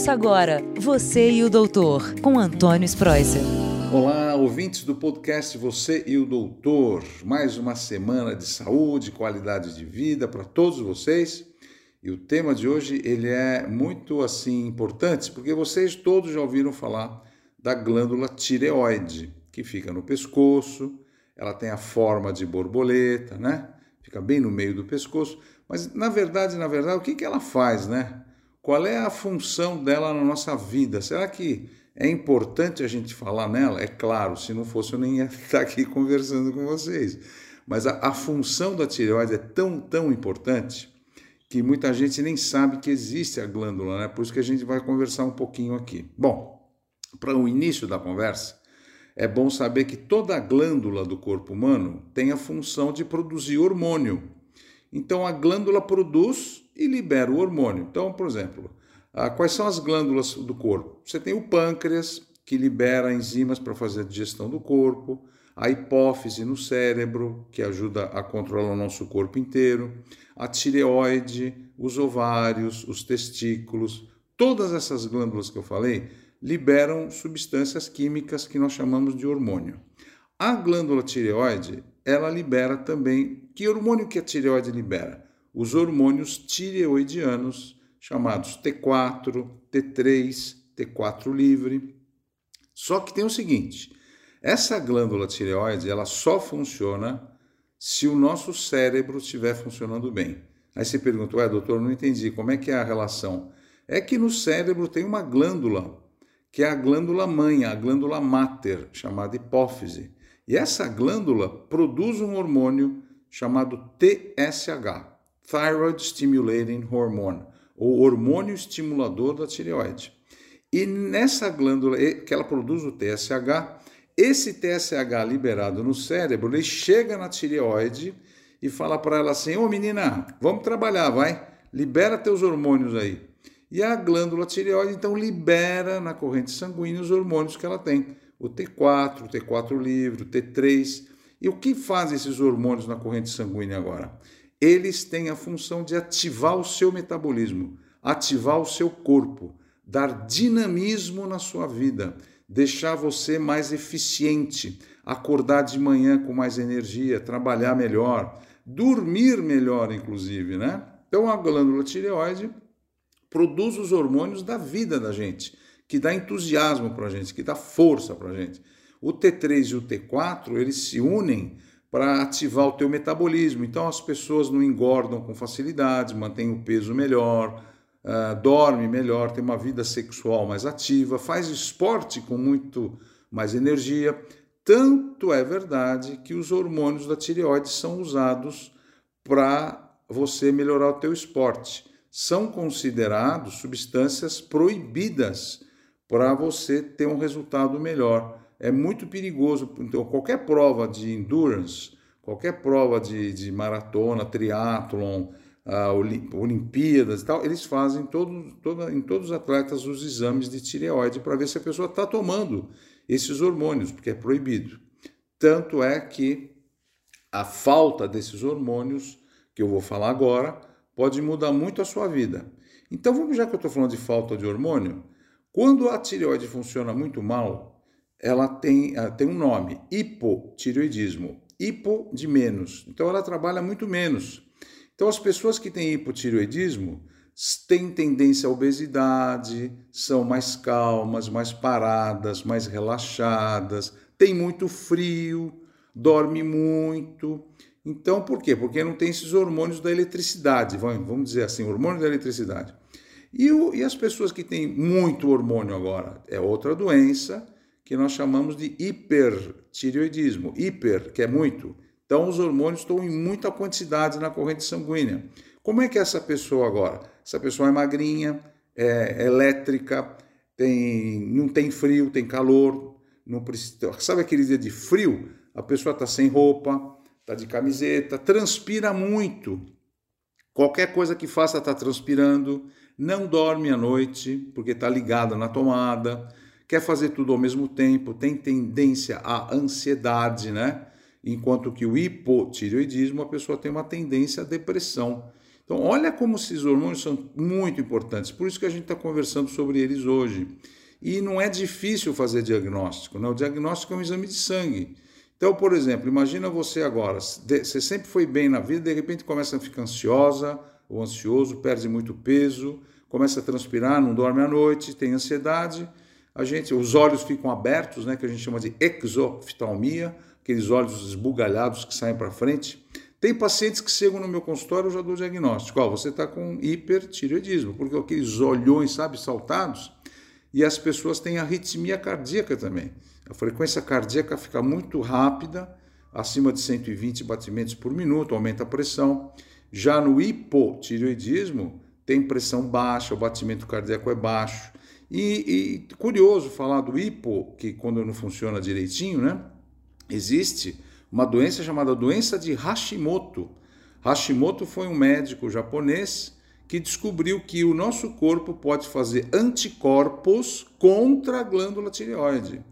Ouça agora Você e o Doutor, com Antônio Spreuser. Olá, ouvintes do podcast Você e o Doutor. Mais uma semana de saúde, qualidade de vida para todos vocês. E o tema de hoje ele é muito assim importante, porque vocês todos já ouviram falar da glândula tireoide, que fica no pescoço, ela tem a forma de borboleta, né? Fica bem no meio do pescoço, mas na verdade, na verdade, o que, que ela faz, né? Qual é a função dela na nossa vida? Será que é importante a gente falar nela? É claro, se não fosse eu nem ia estar aqui conversando com vocês. Mas a, a função da tireoide é tão, tão importante que muita gente nem sabe que existe a glândula, né? Por isso que a gente vai conversar um pouquinho aqui. Bom, para o início da conversa, é bom saber que toda glândula do corpo humano tem a função de produzir hormônio. Então a glândula produz e libera o hormônio. Então, por exemplo, ah, quais são as glândulas do corpo? Você tem o pâncreas, que libera enzimas para fazer a digestão do corpo, a hipófise no cérebro, que ajuda a controlar o nosso corpo inteiro, a tireoide, os ovários, os testículos, todas essas glândulas que eu falei liberam substâncias químicas que nós chamamos de hormônio. A glândula tireoide, ela libera também. Que hormônio que a tireoide libera? Os hormônios tireoidianos, chamados T4, T3, T4 livre. Só que tem o seguinte: essa glândula tireoide ela só funciona se o nosso cérebro estiver funcionando bem. Aí você pergunta, ué, doutor, não entendi, como é que é a relação? É que no cérebro tem uma glândula, que é a glândula mãe, a glândula máter, chamada hipófise. E essa glândula produz um hormônio chamado TSH. Thyroid Stimulating Hormone, ou hormônio estimulador da tireoide. E nessa glândula que ela produz o TSH, esse TSH liberado no cérebro, ele chega na tireoide e fala para ela assim: Ô menina, vamos trabalhar, vai, libera teus hormônios aí. E a glândula tireoide então libera na corrente sanguínea os hormônios que ela tem, o T4, o T4 livre, o T3. E o que fazem esses hormônios na corrente sanguínea agora? Eles têm a função de ativar o seu metabolismo, ativar o seu corpo, dar dinamismo na sua vida, deixar você mais eficiente, acordar de manhã com mais energia, trabalhar melhor, dormir melhor, inclusive, né? Então a glândula tireoide produz os hormônios da vida da gente, que dá entusiasmo para a gente, que dá força para a gente. O T3 e o T4 eles se unem para ativar o teu metabolismo. Então as pessoas não engordam com facilidade, mantêm o peso melhor, uh, dorme melhor, tem uma vida sexual mais ativa, faz esporte com muito mais energia. Tanto é verdade que os hormônios da tireoide são usados para você melhorar o teu esporte. São considerados substâncias proibidas para você ter um resultado melhor é muito perigoso. Então, qualquer prova de endurance, qualquer prova de, de maratona, triatlon, uh, Olimpíadas e tal, eles fazem todo, todo, em todos os atletas os exames de tireoide para ver se a pessoa está tomando esses hormônios, porque é proibido. Tanto é que a falta desses hormônios, que eu vou falar agora, pode mudar muito a sua vida. Então, vamos já que eu estou falando de falta de hormônio, quando a tireoide funciona muito mal, ela tem, ela tem um nome, hipotireoidismo. Hipo de menos. Então ela trabalha muito menos. Então as pessoas que têm hipotireoidismo têm tendência à obesidade, são mais calmas, mais paradas, mais relaxadas, têm muito frio, dorme muito. Então, por quê? Porque não tem esses hormônios da eletricidade, vamos dizer assim, hormônio da eletricidade. E, o, e as pessoas que têm muito hormônio agora? É outra doença que nós chamamos de hipertireoidismo. Hiper, que é muito. Então, os hormônios estão em muita quantidade na corrente sanguínea. Como é que é essa pessoa agora? Essa pessoa é magrinha, é elétrica, tem, não tem frio, tem calor. Não precisa, sabe aquele dia de frio? A pessoa está sem roupa, está de camiseta, transpira muito. Qualquer coisa que faça está transpirando, não dorme à noite porque está ligada na tomada quer fazer tudo ao mesmo tempo, tem tendência à ansiedade, né? Enquanto que o hipotireoidismo, a pessoa tem uma tendência à depressão. Então, olha como esses hormônios são muito importantes. Por isso que a gente está conversando sobre eles hoje. E não é difícil fazer diagnóstico. Né? O diagnóstico é um exame de sangue. Então, por exemplo, imagina você agora, você sempre foi bem na vida, de repente começa a ficar ansiosa ou ansioso, perde muito peso, começa a transpirar, não dorme à noite, tem ansiedade, a gente, os olhos ficam abertos, né, que a gente chama de exoftalmia, aqueles olhos esbugalhados que saem para frente. Tem pacientes que chegam no meu consultório, eu já dou diagnóstico. Ó, você está com hipertireoidismo, porque aqueles olhões, sabe, saltados, e as pessoas têm arritmia cardíaca também. A frequência cardíaca fica muito rápida, acima de 120 batimentos por minuto, aumenta a pressão. Já no hipotireoidismo, tem pressão baixa, o batimento cardíaco é baixo. E, e, curioso falar do hipo, que quando não funciona direitinho, né? Existe uma doença chamada doença de Hashimoto. Hashimoto foi um médico japonês que descobriu que o nosso corpo pode fazer anticorpos contra a glândula tireoide.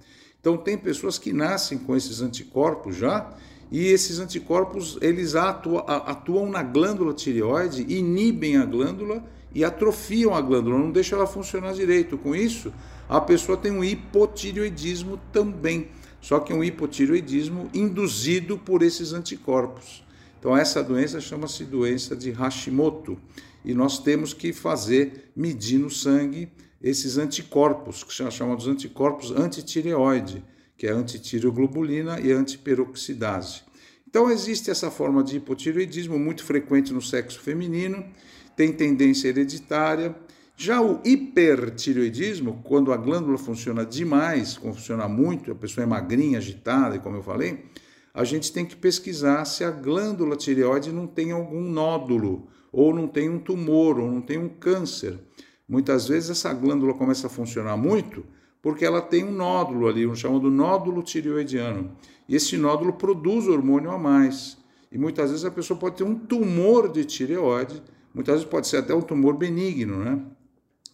Então tem pessoas que nascem com esses anticorpos já e esses anticorpos eles atuam, atuam na glândula tireoide, inibem a glândula e atrofiam a glândula, não deixam ela funcionar direito. Com isso, a pessoa tem um hipotireoidismo também, só que um hipotireoidismo induzido por esses anticorpos. Então essa doença chama-se doença de Hashimoto e nós temos que fazer medir no sangue esses anticorpos, que são chamados anticorpos antitireoide, que é antitireoglobulina e antiperoxidase. Então existe essa forma de hipotireoidismo muito frequente no sexo feminino, tem tendência hereditária. Já o hipertireoidismo, quando a glândula funciona demais, funciona muito, a pessoa é magrinha, agitada, e como eu falei, a gente tem que pesquisar se a glândula tireoide não tem algum nódulo, ou não tem um tumor, ou não tem um câncer. Muitas vezes essa glândula começa a funcionar muito porque ela tem um nódulo ali, um chamado nódulo tireoidiano. E esse nódulo produz hormônio a mais. E muitas vezes a pessoa pode ter um tumor de tireoide, muitas vezes pode ser até um tumor benigno, né?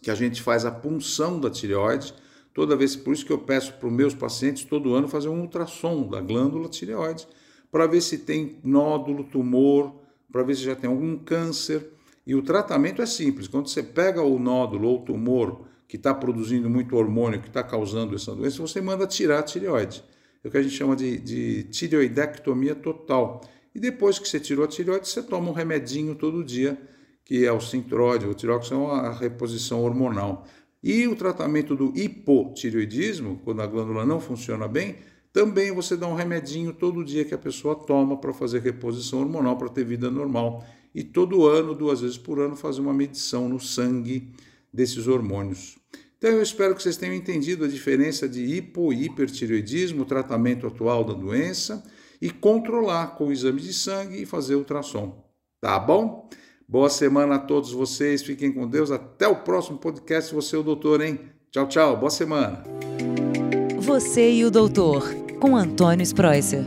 Que a gente faz a punção da tireoide. Toda vez, por isso que eu peço para os meus pacientes todo ano fazer um ultrassom da glândula tireoide para ver se tem nódulo, tumor, para ver se já tem algum câncer. E o tratamento é simples. Quando você pega o nódulo ou o tumor que está produzindo muito hormônio, que está causando essa doença, você manda tirar a tireoide. É o que a gente chama de, de tireoidectomia total. E depois que você tirou a tireoide, você toma um remedinho todo dia, que é o Sintróide, o tiroxão, a reposição hormonal. E o tratamento do hipotireoidismo, quando a glândula não funciona bem, também você dá um remedinho todo dia que a pessoa toma para fazer reposição hormonal, para ter vida normal e todo ano, duas vezes por ano, fazer uma medição no sangue desses hormônios. Então eu espero que vocês tenham entendido a diferença de hipo e hipertireoidismo, o tratamento atual da doença e controlar com o exame de sangue e fazer ultrassom. Tá bom? Boa semana a todos vocês, fiquem com Deus. Até o próximo podcast. Você é o doutor, hein? Tchau, tchau. Boa semana. Você e o doutor, com Antônio Spreuser.